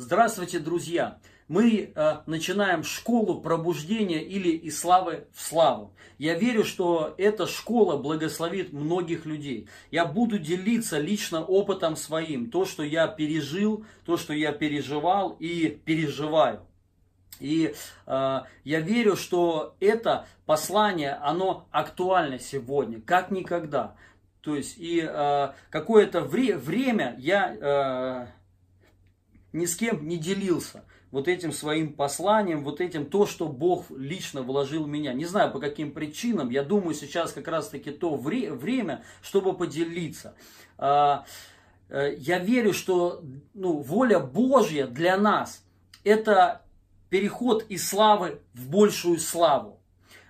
Здравствуйте, друзья! Мы э, начинаем школу пробуждения или из славы в славу. Я верю, что эта школа благословит многих людей. Я буду делиться лично опытом своим, то, что я пережил, то, что я переживал и переживаю. И э, я верю, что это послание, оно актуально сегодня, как никогда. То есть и э, какое-то вре- время я... Э, ни с кем не делился вот этим своим посланием, вот этим то, что Бог лично вложил в меня. Не знаю по каким причинам, я думаю, сейчас как раз-таки то вре- время, чтобы поделиться. А, э, я верю, что ну, воля Божья для нас – это переход из славы в большую славу.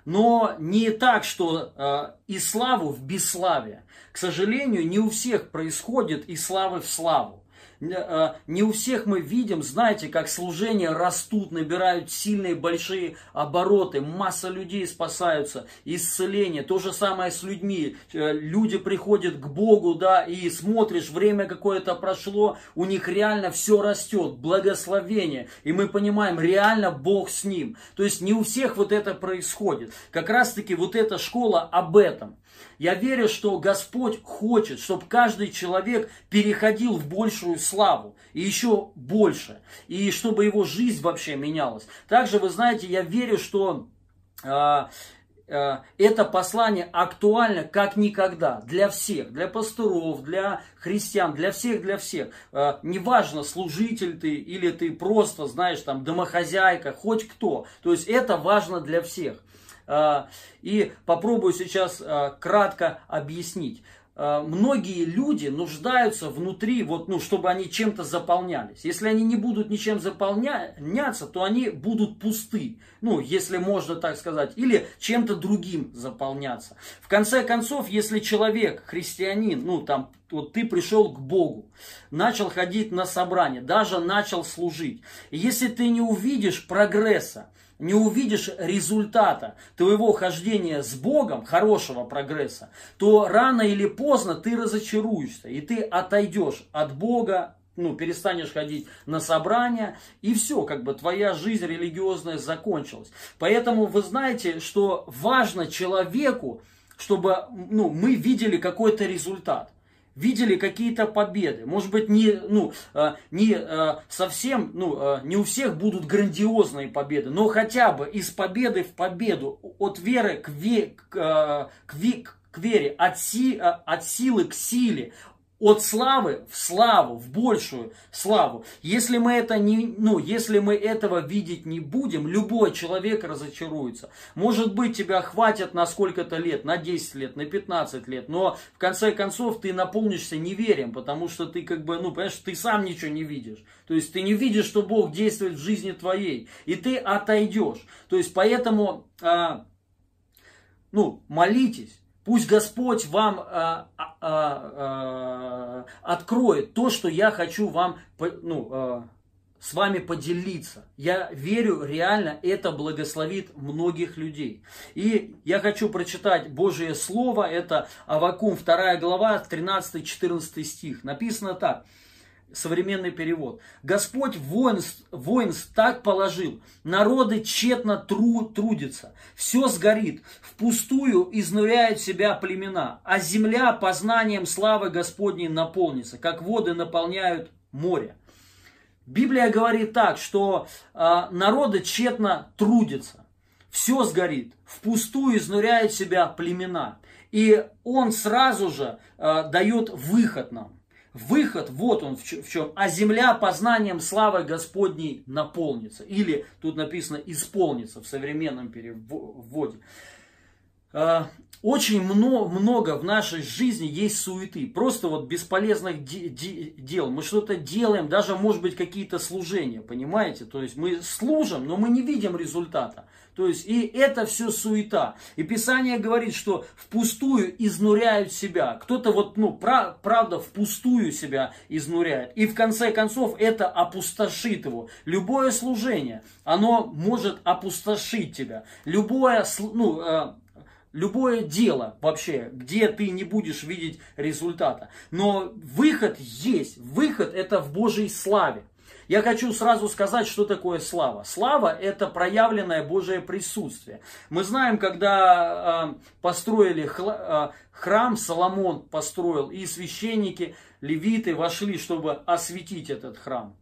Но не так, что э, из славу в бесславие. К сожалению, не у всех происходит из славы в славу. Э, не у всех мы видим, знаете, как служения растут, набирают сильные большие обороты, масса людей спасаются, исцеление. То же самое с людьми. Э, люди приходят к Богу, да, и смотришь, время какое-то прошло, у них реально все растет, благословение. И мы понимаем, реально Бог с ним. То есть не у всех вот это происходит. Как раз таки вот эта школа об этом. Я верю, что Господь хочет, чтобы каждый человек переходил в большую славу и еще больше, и чтобы его жизнь вообще менялась. Также, вы знаете, я верю, что э, э, это послание актуально как никогда для всех, для пасторов, для христиан, для всех, для всех. Э, неважно, служитель ты или ты просто, знаешь, там, домохозяйка, хоть кто. То есть это важно для всех. И попробую сейчас кратко объяснить многие люди нуждаются внутри, вот, ну, чтобы они чем-то заполнялись. Если они не будут ничем заполняться, то они будут пусты, ну, если можно так сказать, или чем-то другим заполняться. В конце концов, если человек, христианин, ну, там, вот ты пришел к Богу, начал ходить на собрание, даже начал служить, если ты не увидишь прогресса, не увидишь результата твоего хождения с Богом, хорошего прогресса, то рано или поздно ты разочаруешься, и ты отойдешь от Бога, ну, перестанешь ходить на собрания, и все, как бы твоя жизнь религиозная закончилась. Поэтому вы знаете, что важно человеку, чтобы ну, мы видели какой-то результат видели какие-то победы. Может быть, не, ну, э, не э, совсем, ну, э, не у всех будут грандиозные победы, но хотя бы из победы в победу, от веры к, ве, к, к, к вере, от, си, от силы к силе, от славы в славу, в большую славу. Если мы, это не, ну, если мы этого видеть не будем, любой человек разочаруется. Может быть, тебя хватит на сколько-то лет, на 10 лет, на 15 лет, но в конце концов ты наполнишься неверием, потому что ты как бы, ну, понимаешь, ты сам ничего не видишь. То есть ты не видишь, что Бог действует в жизни твоей, и ты отойдешь. То есть поэтому, а, ну, молитесь, Пусть Господь вам а, а, а, откроет то, что я хочу вам ну, а, с вами поделиться. Я верю, реально это благословит многих людей. И я хочу прочитать Божие Слово, это Авакум 2 глава, 13-14 стих. Написано так современный перевод. Господь воинств, воинств так положил, народы тщетно тру, трудятся, все сгорит, впустую изнуряют себя племена, а земля познанием славы Господней наполнится, как воды наполняют море. Библия говорит так, что э, народы тщетно трудятся, все сгорит, впустую изнуряют себя племена. И он сразу же э, дает выход нам. Выход, вот он в чем. А земля познанием славы Господней наполнится. Или тут написано исполнится в современном переводе. А, очень много, в нашей жизни есть суеты, просто вот бесполезных де- де- дел. Мы что-то делаем, даже может быть какие-то служения, понимаете? То есть мы служим, но мы не видим результата. То есть и это все суета. И Писание говорит, что впустую изнуряют себя. Кто-то вот, ну, прав, правда, впустую себя изнуряет. И в конце концов это опустошит его. Любое служение, оно может опустошить тебя. Любое, ну, э, любое дело вообще, где ты не будешь видеть результата. Но выход есть. Выход это в Божьей славе. Я хочу сразу сказать, что такое слава. Слава – это проявленное Божие присутствие. Мы знаем, когда э, построили хла, э, храм, Соломон построил, и священники, левиты вошли, чтобы осветить этот храм.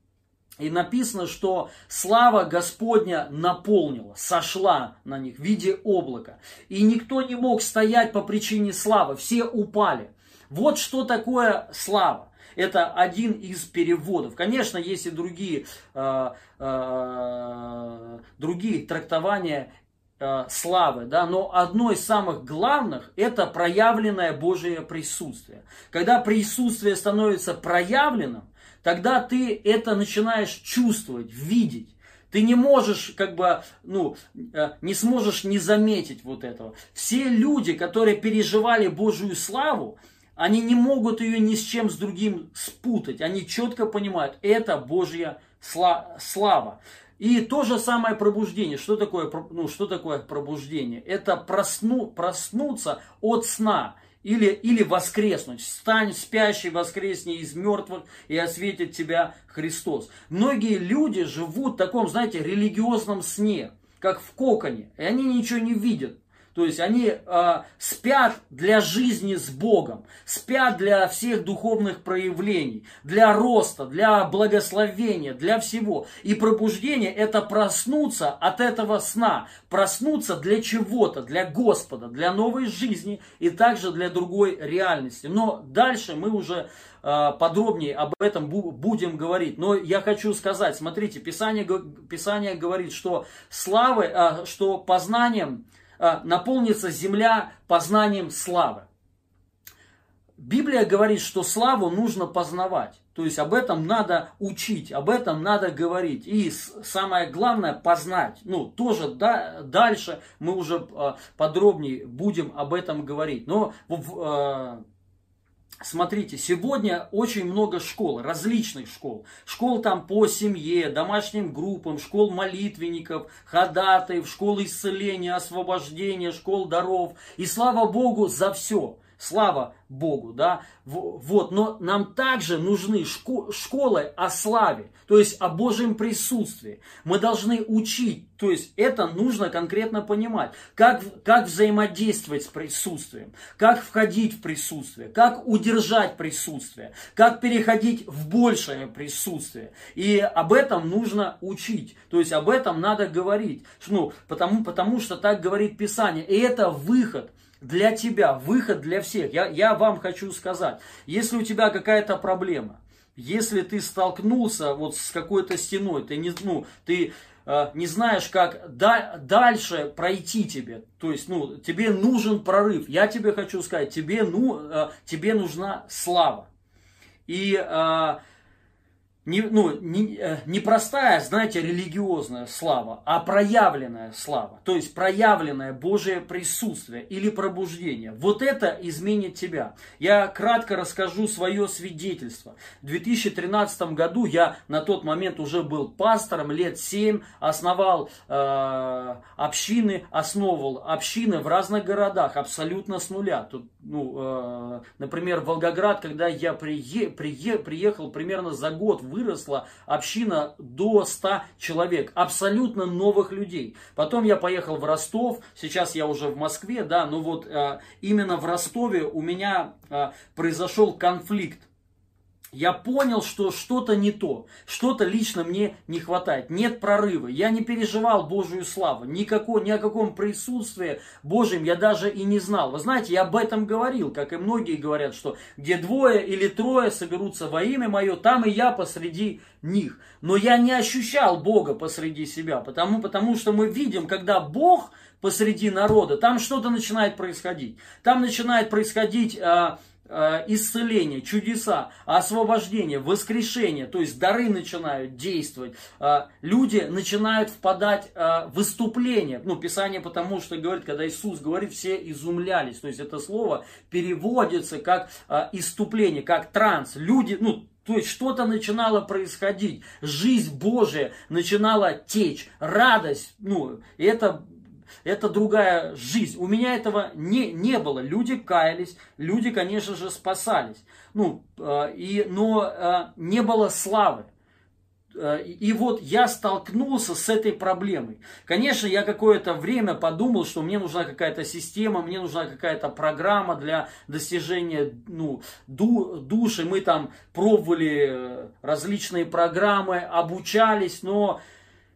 И написано, что слава Господня наполнила, сошла на них в виде облака. И никто не мог стоять по причине славы, все упали. Вот что такое слава. Это один из переводов. Конечно, есть и другие, э, э, другие трактования э, славы, да, но одно из самых главных это проявленное Божие присутствие. Когда присутствие становится проявленным, тогда ты это начинаешь чувствовать, видеть. Ты не можешь, как бы, ну, э, не сможешь не заметить вот этого. Все люди, которые переживали Божью славу, они не могут ее ни с чем с другим спутать. Они четко понимают, это Божья слава. И то же самое пробуждение. Что такое, ну, что такое пробуждение? Это просну, проснуться от сна или, или воскреснуть. Стань спящий, воскресни из мертвых, и осветит тебя Христос. Многие люди живут в таком, знаете, религиозном сне, как в коконе, и они ничего не видят. То есть они э, спят для жизни с Богом, спят для всех духовных проявлений, для роста, для благословения, для всего. И пробуждение это проснуться от этого сна, проснуться для чего-то, для Господа, для новой жизни и также для другой реальности. Но дальше мы уже э, подробнее об этом будем говорить. Но я хочу сказать, смотрите, Писание, Писание говорит, что славы, э, что познанием а, наполнится земля познанием славы. Библия говорит, что славу нужно познавать. То есть об этом надо учить, об этом надо говорить. И самое главное познать. Ну, тоже да, дальше мы уже а, подробнее будем об этом говорить. Но в, а, Смотрите, сегодня очень много школ, различных школ. Школ там по семье, домашним группам, школ молитвенников, ходатаев, школ исцеления, освобождения, школ даров. И слава Богу за все. Слава Богу, да, вот, но нам также нужны школы о славе, то есть о Божьем присутствии. Мы должны учить, то есть это нужно конкретно понимать, как, как взаимодействовать с присутствием, как входить в присутствие, как удержать присутствие, как переходить в большее присутствие. И об этом нужно учить, то есть об этом надо говорить, ну, потому, потому что так говорит Писание, и это выход – для тебя, выход для всех. Я, я вам хочу сказать, если у тебя какая-то проблема, если ты столкнулся вот с какой-то стеной, ты не, ну, ты э, не знаешь, как да, дальше пройти тебе, то есть, ну, тебе нужен прорыв. Я тебе хочу сказать, тебе, ну, э, тебе нужна слава. И э, не, ну, не, э, не простая, знаете, религиозная слава, а проявленная слава. То есть проявленное Божие присутствие или пробуждение. Вот это изменит тебя. Я кратко расскажу свое свидетельство. В 2013 году я на тот момент уже был пастором, лет 7, основал э, общины, основывал общины в разных городах, абсолютно с нуля. Тут, ну, э, например, Волгоград, когда я прие, прие, приехал примерно за год в выросла община до 100 человек, абсолютно новых людей. Потом я поехал в Ростов, сейчас я уже в Москве, да, но вот э, именно в Ростове у меня э, произошел конфликт я понял, что что-то не то, что-то лично мне не хватает, нет прорыва. Я не переживал Божию славу, никакого, ни о каком присутствии Божьем я даже и не знал. Вы знаете, я об этом говорил, как и многие говорят, что где двое или трое соберутся во имя мое, там и я посреди них. Но я не ощущал Бога посреди себя, потому, потому что мы видим, когда Бог посреди народа, там что-то начинает происходить. Там начинает происходить... А, исцеление, чудеса, освобождение, воскрешение, то есть дары начинают действовать, э, люди начинают впадать э, в выступление. Ну, Писание потому что говорит, когда Иисус говорит, все изумлялись. То есть это слово переводится как иступление, как транс. Люди, ну, то есть что-то начинало происходить, жизнь Божия начинала течь, радость, ну, это это другая жизнь. У меня этого не, не было. Люди каялись, люди, конечно же, спасались. Ну, э, и, но э, не было славы. Э, и вот я столкнулся с этой проблемой. Конечно, я какое-то время подумал, что мне нужна какая-то система, мне нужна какая-то программа для достижения ну, ду, души. Мы там пробовали э, различные программы, обучались, но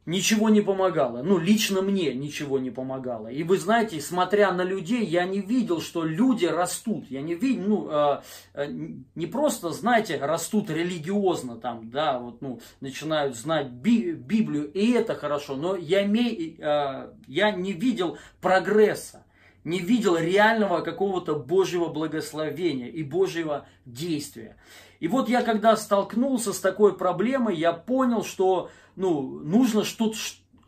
ничего не помогало. Ну, лично мне ничего не помогало. И вы знаете, смотря на людей, я не видел, что люди растут. Я не видел, ну, э, э, не просто, знаете, растут религиозно там, да, вот, ну, начинают знать би, Библию, и это хорошо, но я, имей, э, я не видел прогресса не видел реального какого-то Божьего благословения и Божьего действия. И вот я когда столкнулся с такой проблемой, я понял, что ну, нужно что-то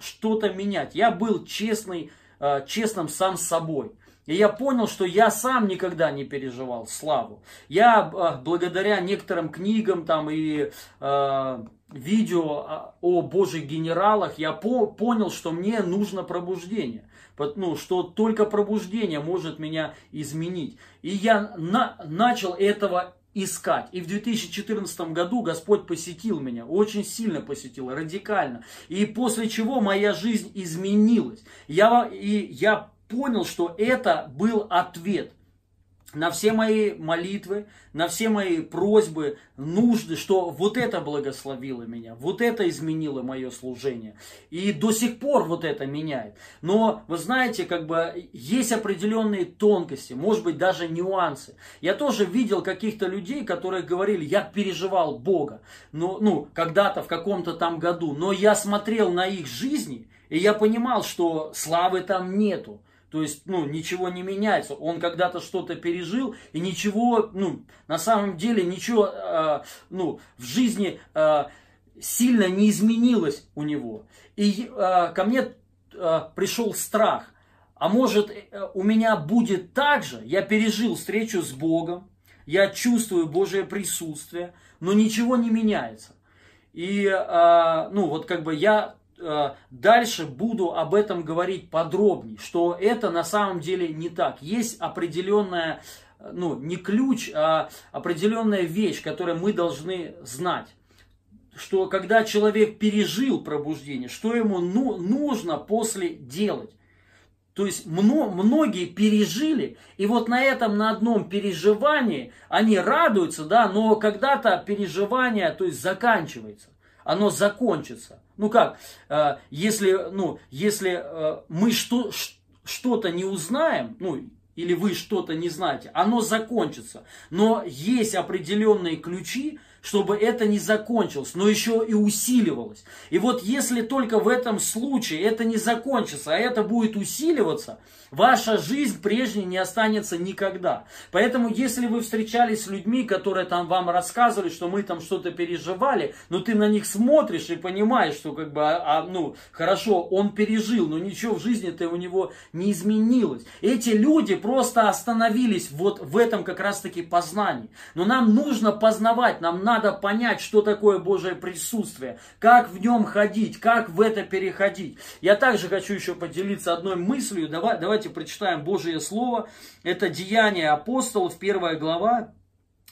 что менять. Я был честный, э, честным сам с собой. И я понял, что я сам никогда не переживал славу. Я э, благодаря некоторым книгам там и э, видео о божьих генералах, я по, понял, что мне нужно пробуждение. Ну, что только пробуждение может меня изменить. И я на, начал этого искать. И в 2014 году Господь посетил меня, очень сильно посетил, радикально. И после чего моя жизнь изменилась. Я, и я понял, что это был ответ – на все мои молитвы, на все мои просьбы, нужды, что вот это благословило меня, вот это изменило мое служение. И до сих пор вот это меняет. Но, вы знаете, как бы есть определенные тонкости, может быть, даже нюансы. Я тоже видел каких-то людей, которые говорили, я переживал Бога, но, ну, когда-то в каком-то там году, но я смотрел на их жизни, и я понимал, что славы там нету. То есть, ну, ничего не меняется. Он когда-то что-то пережил, и ничего, ну, на самом деле, ничего, э, ну, в жизни э, сильно не изменилось у него. И э, ко мне э, пришел страх. А может, э, у меня будет так же? Я пережил встречу с Богом, я чувствую Божье присутствие, но ничего не меняется. И, э, ну, вот как бы я дальше буду об этом говорить подробнее, что это на самом деле не так. Есть определенная, э, ну, не ключ, а определенная вещь, которую мы должны знать. Что когда человек пережил пробуждение, что ему ну, нужно после делать. То есть мно, многие пережили, и вот на этом, на одном переживании они радуются, да, но когда-то переживание, то есть заканчивается, оно закончится. Ну как, э, если, ну, если э, мы что, что-то не узнаем, ну, или вы что-то не знаете, оно закончится. Но есть определенные ключи, чтобы это не закончилось, но еще и усиливалось. И вот если только в этом случае это не закончится, а это будет усиливаться, ваша жизнь прежней не останется никогда. Поэтому если вы встречались с людьми, которые там вам рассказывали, что мы там что-то переживали, но ты на них смотришь и понимаешь, что как бы, а, а, ну, хорошо, он пережил, но ничего в жизни-то у него не изменилось. Эти люди просто остановились вот в этом как раз-таки познании. Но нам нужно познавать, нам надо надо понять, что такое Божье присутствие, как в нем ходить, как в это переходить. Я также хочу еще поделиться одной мыслью. Давай, давайте прочитаем Божье Слово. Это Деяние апостолов, первая глава,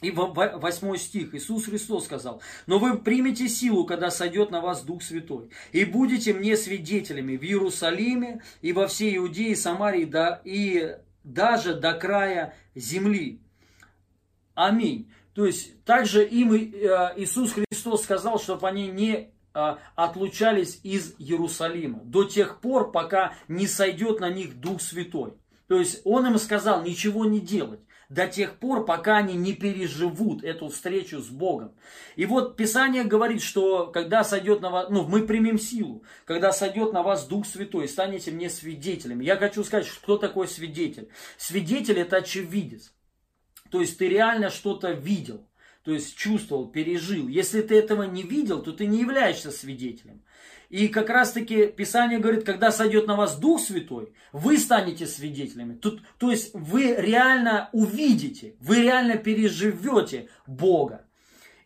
и восьмой стих Иисус Христос сказал, «Но вы примете силу, когда сойдет на вас Дух Святой, и будете мне свидетелями в Иерусалиме и во всей Иудее, Самарии, да, и даже до края земли». Аминь. То есть также им э, Иисус Христос сказал, чтобы они не э, отлучались из Иерусалима до тех пор, пока не сойдет на них Дух Святой. То есть Он им сказал ничего не делать до тех пор, пока они не переживут эту встречу с Богом. И вот Писание говорит, что когда сойдет на вас, ну, мы примем силу, когда сойдет на вас Дух Святой, станете мне свидетелями. Я хочу сказать, кто такой свидетель. Свидетель это очевидец. То есть ты реально что-то видел, то есть чувствовал, пережил. Если ты этого не видел, то ты не являешься свидетелем. И как раз таки Писание говорит, когда сойдет на вас Дух Святой, вы станете свидетелями. Тут, то есть вы реально увидите, вы реально переживете Бога.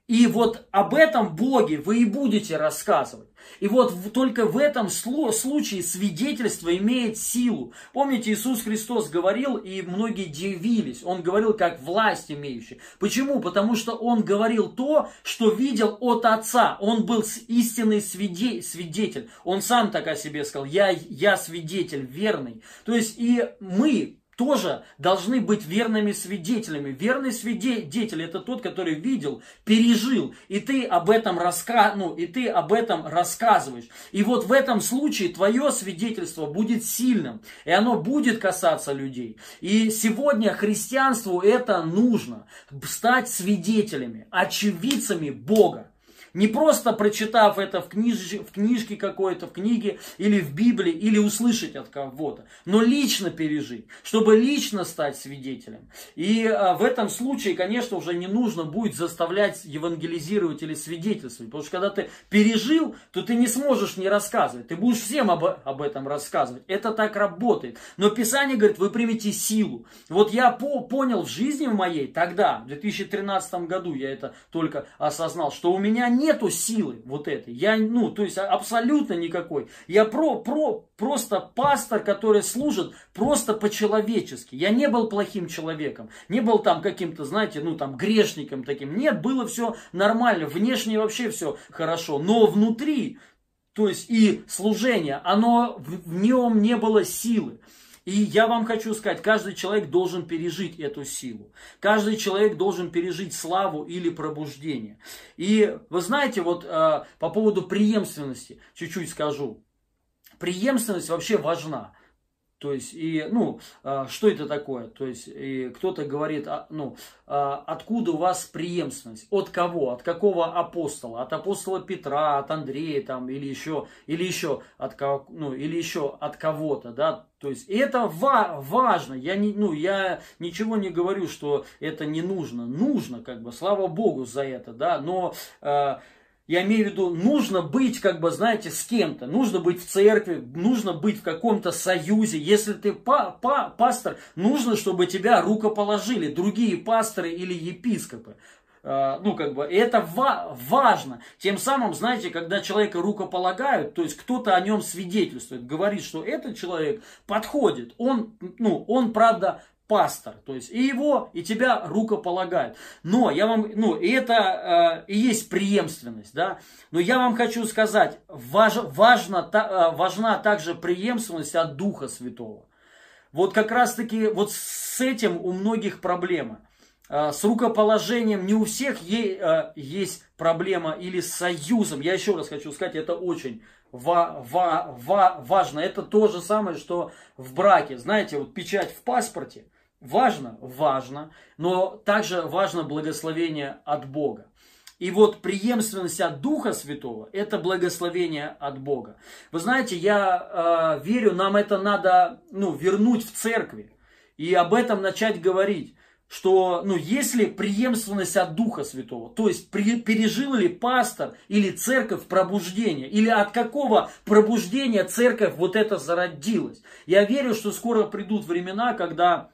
И вот об этом Боге вы и будете рассказывать. И вот только в этом случае свидетельство имеет силу. Помните, Иисус Христос говорил, и многие дивились. Он говорил как власть имеющий. Почему? Потому что он говорил то, что видел от Отца. Он был истинный свидетель. Он сам так о себе сказал. Я, я свидетель верный. То есть и мы, тоже должны быть верными свидетелями. Верный свидетель это тот, который видел, пережил, и ты об этом раска... ну, и ты об этом рассказываешь. И вот в этом случае твое свидетельство будет сильным, и оно будет касаться людей. И сегодня христианству это нужно, стать свидетелями, очевидцами Бога. Не просто прочитав это в, книж... в книжке какой-то, в книге или в Библии, или услышать от кого-то, но лично пережить, чтобы лично стать свидетелем. И а, в этом случае, конечно, уже не нужно будет заставлять евангелизировать или свидетельствовать, потому что когда ты пережил, то ты не сможешь не рассказывать, ты будешь всем об, об этом рассказывать. Это так работает. Но Писание говорит, вы примете силу. Вот я по понял в жизни моей тогда, в 2013 году я это только осознал, что у меня нет нету силы вот этой. Я, ну, то есть абсолютно никакой. Я про, про, просто пастор, который служит просто по-человечески. Я не был плохим человеком. Не был там каким-то, знаете, ну, там, грешником таким. Нет, было все нормально. Внешне вообще все хорошо. Но внутри, то есть и служение, оно, в нем не было силы. И я вам хочу сказать, каждый человек должен пережить эту силу. Каждый человек должен пережить славу или пробуждение. И вы знаете, вот э, по поводу преемственности чуть-чуть скажу. Преемственность вообще важна. То есть, и, ну, а, что это такое? То есть, и кто-то говорит, а, ну, а, откуда у вас преемственность? От кого? От какого апостола? От апостола Петра, от Андрея, там, или еще, или еще от, ну, или еще от кого-то, да? То есть, это ва- важно. Я, не, ну, я ничего не говорю, что это не нужно. Нужно, как бы, слава Богу за это, да, но... Я имею в виду, нужно быть, как бы, знаете, с кем-то. Нужно быть в церкви, нужно быть в каком-то союзе. Если ты па па пастор, нужно, чтобы тебя рукоположили другие пасторы или епископы. Uh, ну, как бы, это ва важно. Тем самым, знаете, когда человека рукополагают, то есть кто-то о нем свидетельствует, говорит, что этот человек подходит, он, ну, он, правда, пастор, то есть и его, и тебя рукополагают. Но я вам, ну, и это э, и есть преемственность, да. Но я вам хочу сказать, важ, важно, та, э, важна также преемственность от Духа Святого. Вот как раз таки вот с этим у многих проблема. Э, с рукоположением не у всех э, есть проблема или с союзом. Я еще раз хочу сказать, это очень ва, ва, ва, важно. Это то же самое, что в браке. Знаете, вот печать в паспорте – Важно? Важно. Но также важно благословение от Бога. И вот преемственность от Духа Святого – это благословение от Бога. Вы знаете, я э, верю, нам это надо ну, вернуть в церкви и об этом начать говорить что, ну, если преемственность от Духа Святого, то есть при, пережил ли пастор или церковь пробуждение, или от какого пробуждения церковь вот это зародилась. Я верю, что скоро придут времена, когда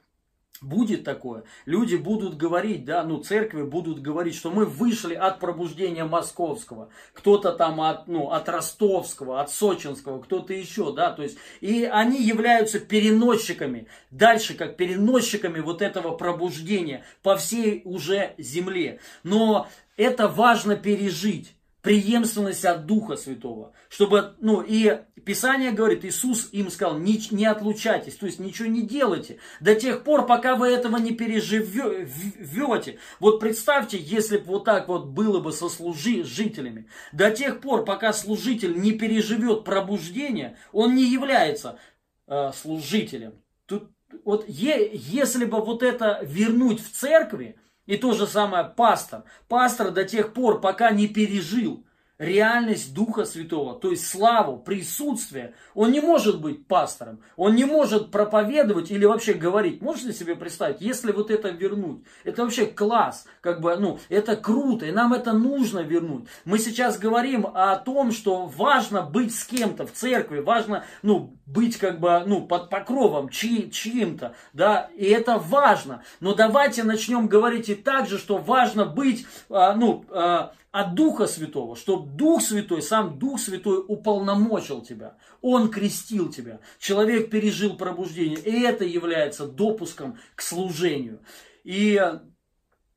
Будет такое. Люди будут говорить, да, ну, церкви будут говорить, что мы вышли от пробуждения московского, кто-то там от, ну, от ростовского, от сочинского, кто-то еще, да, то есть, и они являются переносчиками, дальше как переносчиками вот этого пробуждения по всей уже земле. Но это важно пережить преемственность от Духа Святого. Чтобы, ну, и Писание говорит, Иисус им сказал, не, не отлучайтесь, то есть ничего не делайте до тех пор, пока вы этого не переживете. Вот представьте, если бы вот так вот было бы со служителями. До тех пор, пока служитель не переживет пробуждение, он не является э, служителем. Тут, вот е, если бы вот это вернуть в церкви, и то же самое пастор. Пастор до тех пор, пока не пережил реальность Духа Святого, то есть славу, присутствие. Он не может быть пастором, он не может проповедовать или вообще говорить. Можете себе представить, если вот это вернуть, это вообще класс, как бы, ну, это круто, и нам это нужно вернуть. Мы сейчас говорим о том, что важно быть с кем-то в церкви, важно, ну, быть как бы, ну, под покровом чьи, чьим-то, да, и это важно. Но давайте начнем говорить и так же, что важно быть, а, ну, а, от Духа Святого, чтобы Дух Святой, сам Дух Святой уполномочил тебя. Он крестил тебя. Человек пережил пробуждение. И это является допуском к служению. И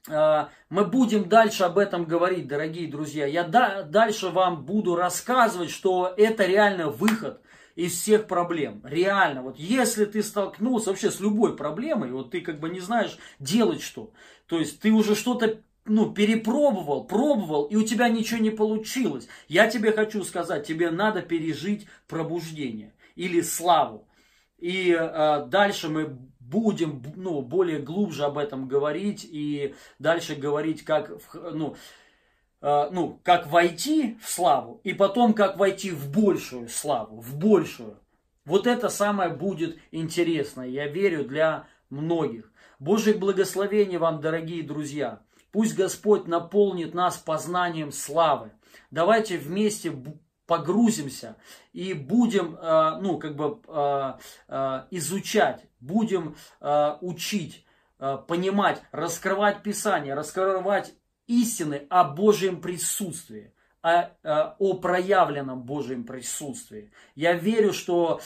э, мы будем дальше об этом говорить, дорогие друзья. Я да, дальше вам буду рассказывать, что это реально выход из всех проблем. Реально, вот если ты столкнулся вообще с любой проблемой, вот ты как бы не знаешь делать что, то есть ты уже что-то ну, перепробовал, пробовал, и у тебя ничего не получилось. Я тебе хочу сказать, тебе надо пережить пробуждение или славу. И э, дальше мы будем ну, более глубже об этом говорить и дальше говорить, как, ну, э, ну, как войти в славу и потом как войти в большую славу, в большую. Вот это самое будет интересно, я верю, для многих. Божьих благословений вам, дорогие друзья. Пусть Господь наполнит нас познанием славы. Давайте вместе погрузимся и будем, э, ну, как бы э, э, изучать, будем учить, понимать, раскрывать Писание, раскрывать истины о Божьем присутствии о, о проявленном Божьем присутствии. Я верю, что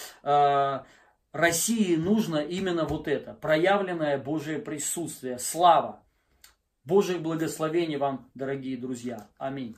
России нужно именно вот это, проявленное Божье присутствие, слава. Божьих благословений вам, дорогие друзья. Аминь.